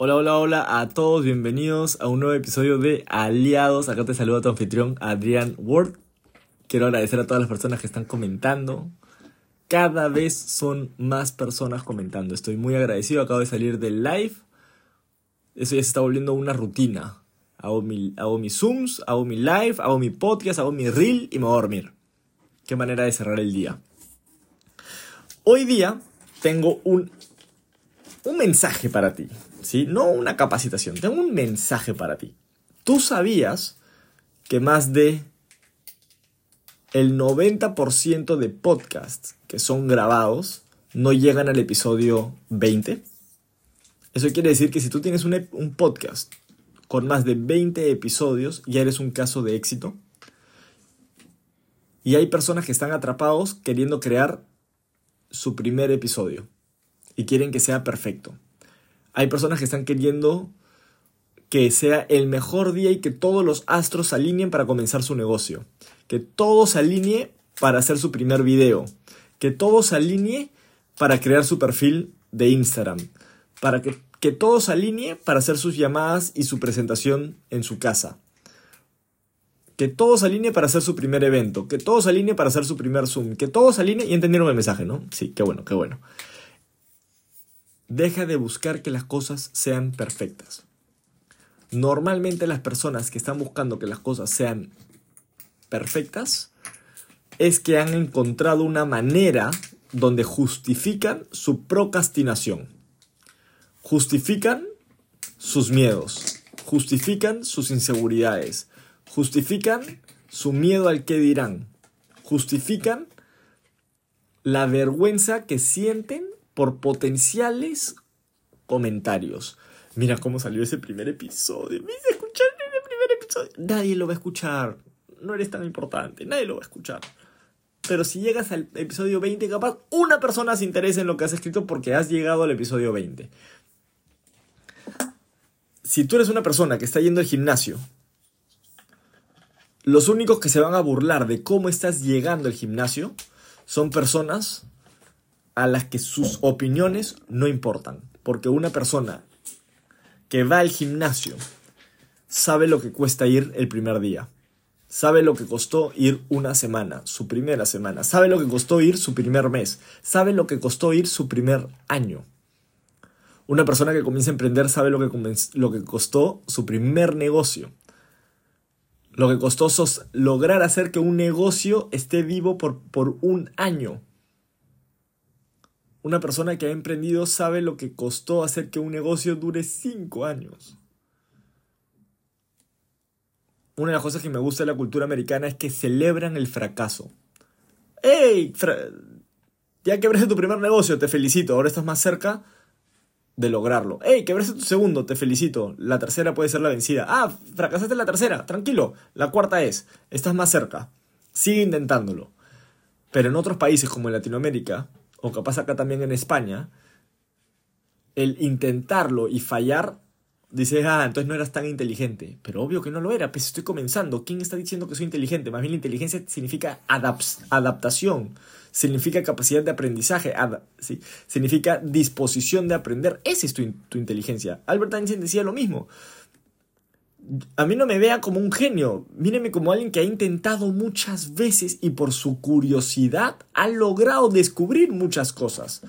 Hola, hola, hola a todos, bienvenidos a un nuevo episodio de Aliados. Acá te saluda tu anfitrión Adrián Ward. Quiero agradecer a todas las personas que están comentando. Cada vez son más personas comentando. Estoy muy agradecido. Acabo de salir del live. Eso ya se está volviendo una rutina. Hago, mi, hago mis Zooms, hago mi live, hago mi podcast, hago mi reel y me voy a dormir. Qué manera de cerrar el día. Hoy día tengo un, un mensaje para ti. ¿Sí? No una capacitación, tengo un mensaje para ti. ¿Tú sabías que más de el 90% de podcasts que son grabados no llegan al episodio 20? Eso quiere decir que si tú tienes un, un podcast con más de 20 episodios, ya eres un caso de éxito. Y hay personas que están atrapados queriendo crear su primer episodio y quieren que sea perfecto. Hay personas que están queriendo que sea el mejor día y que todos los astros se alineen para comenzar su negocio. Que todo se alinee para hacer su primer video. Que todo se alinee para crear su perfil de Instagram. Para que, que todo se alinee para hacer sus llamadas y su presentación en su casa. Que todo se alinee para hacer su primer evento. Que todo se alinee para hacer su primer Zoom. Que todo se alinee y entendieron el mensaje, ¿no? Sí, qué bueno, qué bueno. Deja de buscar que las cosas sean perfectas. Normalmente las personas que están buscando que las cosas sean perfectas es que han encontrado una manera donde justifican su procrastinación. Justifican sus miedos, justifican sus inseguridades, justifican su miedo al que dirán, justifican la vergüenza que sienten por potenciales comentarios. Mira cómo salió ese primer episodio. Me hice escuchar ese primer episodio. Nadie lo va a escuchar. No eres tan importante. Nadie lo va a escuchar. Pero si llegas al episodio 20, capaz una persona se interesa en lo que has escrito porque has llegado al episodio 20. Si tú eres una persona que está yendo al gimnasio, los únicos que se van a burlar de cómo estás llegando al gimnasio son personas a las que sus opiniones no importan. Porque una persona que va al gimnasio sabe lo que cuesta ir el primer día. Sabe lo que costó ir una semana, su primera semana. Sabe lo que costó ir su primer mes. Sabe lo que costó ir su primer año. Una persona que comienza a emprender sabe lo que, lo que costó su primer negocio. Lo que costó lograr hacer que un negocio esté vivo por, por un año. Una persona que ha emprendido sabe lo que costó hacer que un negocio dure 5 años. Una de las cosas que me gusta de la cultura americana es que celebran el fracaso. ¡Ey! ya quebraste tu primer negocio, te felicito. Ahora estás más cerca de lograrlo. ¡Ey! Quebraste tu segundo, te felicito. La tercera puede ser la vencida. ¡Ah! Fracasaste en la tercera, tranquilo. La cuarta es, estás más cerca. Sigue intentándolo. Pero en otros países como en Latinoamérica, o capaz acá también en España, el intentarlo y fallar, dices, ah, entonces no eras tan inteligente. Pero obvio que no lo era, pues estoy comenzando. ¿Quién está diciendo que soy inteligente? Más bien la inteligencia significa adaptación, significa capacidad de aprendizaje, ¿sí? significa disposición de aprender. Esa es tu, tu inteligencia. Albert Einstein decía lo mismo a mí no me vea como un genio, míreme como alguien que ha intentado muchas veces y por su curiosidad ha logrado descubrir muchas cosas.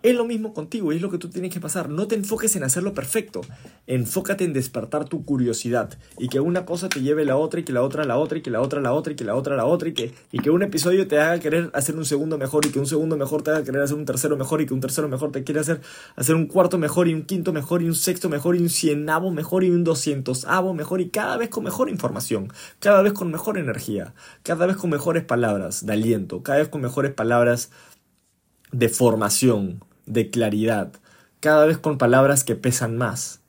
Es lo mismo contigo y es lo que tú tienes que pasar. No te enfoques en hacerlo perfecto. Enfócate en despertar tu curiosidad y que una cosa te lleve a la otra y que la otra la otra y que la otra la otra y que la otra la otra y que, y que un episodio te haga querer hacer un segundo mejor y que un segundo mejor te haga querer hacer un tercero mejor y que un tercero mejor te quiera hacer, hacer un cuarto mejor y un quinto mejor y un sexto mejor y un cienavo mejor y un doscientosavo mejor y cada vez con mejor información, cada vez con mejor energía, cada vez con mejores palabras de aliento, cada vez con mejores palabras de formación, de claridad, cada vez con palabras que pesan más.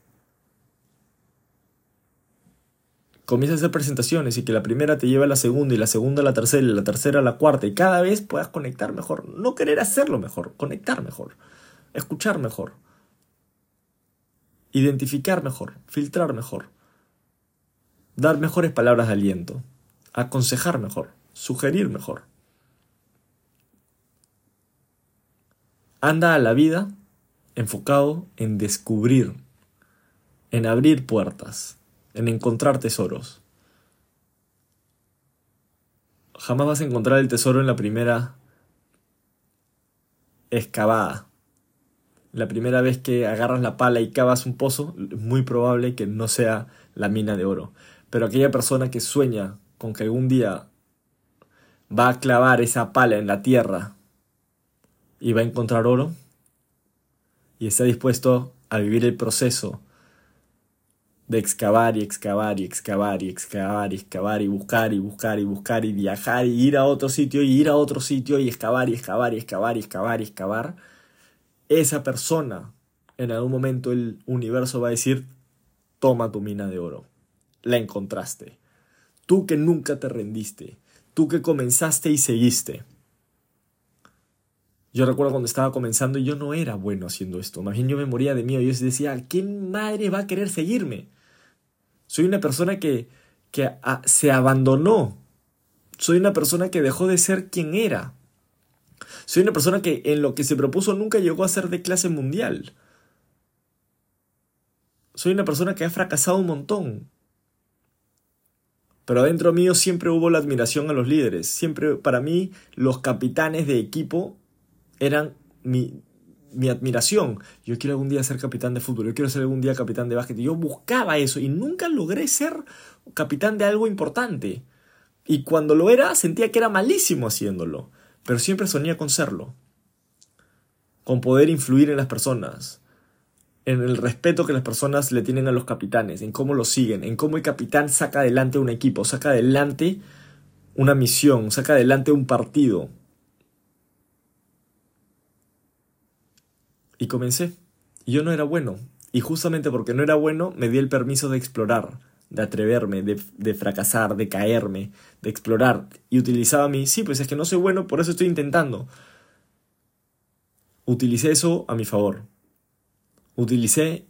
Comienza a hacer presentaciones y que la primera te lleve a la segunda y la segunda a la tercera y la tercera a la cuarta y cada vez puedas conectar mejor. No querer hacerlo mejor, conectar mejor, escuchar mejor, identificar mejor, filtrar mejor, dar mejores palabras de aliento, aconsejar mejor, sugerir mejor. Anda a la vida enfocado en descubrir, en abrir puertas, en encontrar tesoros. Jamás vas a encontrar el tesoro en la primera excavada. La primera vez que agarras la pala y cavas un pozo, es muy probable que no sea la mina de oro. Pero aquella persona que sueña con que algún día va a clavar esa pala en la tierra y va a encontrar oro, y está dispuesto a vivir el proceso de excavar y excavar y excavar y excavar y excavar y buscar y buscar y buscar y viajar y ir a otro sitio y ir a otro sitio y excavar y excavar y excavar y excavar y excavar, esa persona en algún momento el universo va a decir, toma tu mina de oro, la encontraste. Tú que nunca te rendiste, tú que comenzaste y seguiste. Yo recuerdo cuando estaba comenzando y yo no era bueno haciendo esto. Más bien yo me moría de miedo. Yo decía, ¿quién madre va a querer seguirme? Soy una persona que, que se abandonó. Soy una persona que dejó de ser quien era. Soy una persona que en lo que se propuso nunca llegó a ser de clase mundial. Soy una persona que ha fracasado un montón. Pero adentro mío siempre hubo la admiración a los líderes. Siempre para mí los capitanes de equipo eran mi, mi admiración. Yo quiero algún día ser capitán de fútbol, yo quiero ser algún día capitán de básquet. Yo buscaba eso y nunca logré ser capitán de algo importante. Y cuando lo era, sentía que era malísimo haciéndolo. Pero siempre soñé con serlo. Con poder influir en las personas. En el respeto que las personas le tienen a los capitanes. En cómo lo siguen. En cómo el capitán saca adelante un equipo. Saca adelante una misión. Saca adelante un partido Y comencé. Yo no era bueno. Y justamente porque no era bueno, me di el permiso de explorar, de atreverme, de, fracasar, de caerme, de explorar. Y utilizaba mi, sí, pues es que no soy bueno, por eso estoy intentando. Utilicé eso a mi favor. Utilicé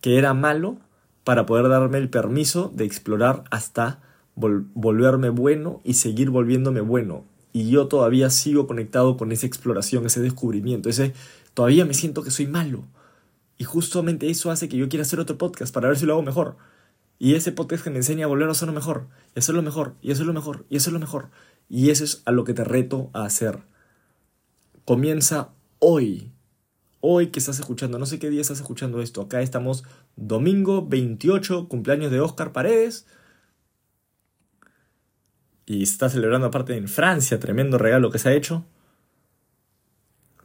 que era malo para poder darme el permiso de explorar hasta volverme bueno y seguir volviéndome bueno. Y yo todavía sigo conectado con esa exploración, ese descubrimiento, ese todavía me siento que soy malo. Y justamente eso hace que yo quiera hacer otro podcast para ver si lo hago mejor. Y ese podcast que me enseña a volver a hacerlo mejor, y hacerlo mejor, y hacerlo mejor, y hacerlo mejor. Y eso es a lo que te reto a hacer. Comienza hoy. Hoy que estás escuchando, no sé qué día estás escuchando esto. Acá estamos domingo 28, cumpleaños de Oscar Paredes. Y está celebrando aparte en Francia, tremendo regalo que se ha hecho.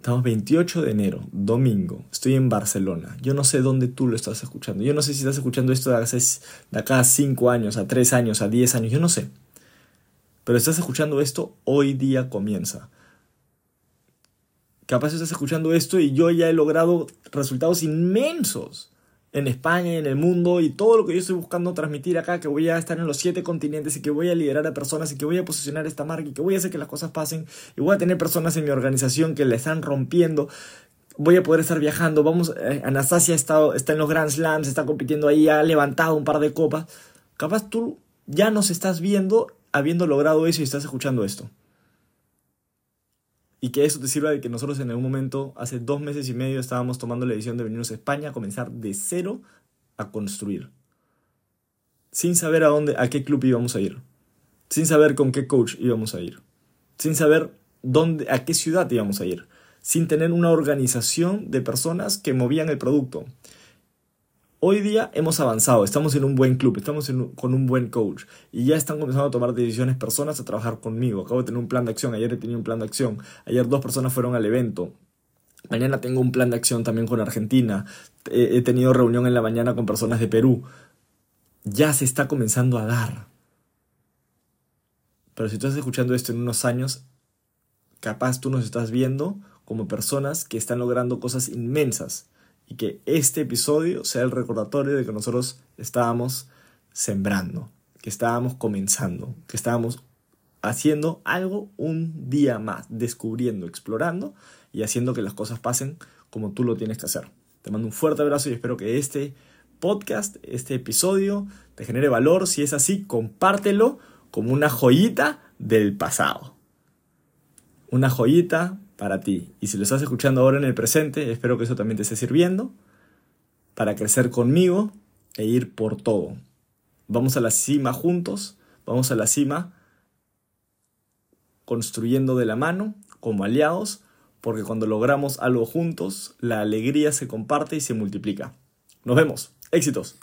Estamos 28 de enero, domingo. Estoy en Barcelona. Yo no sé dónde tú lo estás escuchando. Yo no sé si estás escuchando esto de acá a 5 años, a 3 años, a 10 años. Yo no sé. Pero estás escuchando esto, hoy día comienza. Capaz estás escuchando esto y yo ya he logrado resultados inmensos en España en el mundo y todo lo que yo estoy buscando transmitir acá, que voy a estar en los siete continentes y que voy a liderar a personas y que voy a posicionar esta marca y que voy a hacer que las cosas pasen y voy a tener personas en mi organización que le están rompiendo. Voy a poder estar viajando. Vamos, eh, Anastasia está en los Grand Slams, está compitiendo ahí, ha levantado un par de copas. Capaz tú ya nos estás viendo habiendo logrado eso y estás escuchando esto y que eso te sirva de que nosotros en algún momento, hace dos meses y medio, estábamos tomando la decisión de venirnos a España, a comenzar de cero a construir. Sin saber a dónde, a qué club íbamos a ir. Sin saber con qué coach íbamos a ir. Sin saber dónde, a qué ciudad íbamos a ir. Sin tener una organización de personas que movían el producto. Hoy día hemos avanzado, estamos en un buen club, estamos con un buen coach y ya están comenzando a tomar decisiones personas a trabajar conmigo. Acabo de tener un plan de acción, ayer he tenido un plan de acción, ayer dos personas fueron al evento. Mañana tengo un plan de acción también con Argentina. He tenido reunión en la mañana con personas de Perú. Ya se está comenzando a dar. Pero si tú estás escuchando esto en unos años, capaz tú nos estás viendo como personas que están logrando cosas inmensas y que este episodio sea el recordatorio de que nosotros estábamos sembrando, que estábamos comenzando, que estábamos haciendo algo un día más, descubriendo, explorando y haciendo que las cosas pasen como tú lo tienes que hacer. Te mando un fuerte abrazo y espero que este podcast, este episodio, te genere valor. Si es así, compártelo como una joyita del pasado. Una joyita para ti. Y si lo estás escuchando ahora en el presente, espero que eso también te esté sirviendo para crecer conmigo e ir por todo. Vamos a la cima juntos, vamos a la cima construyendo de la mano, como aliados, porque cuando logramos algo juntos, la alegría se comparte y se multiplica. Nos vemos. Éxitos.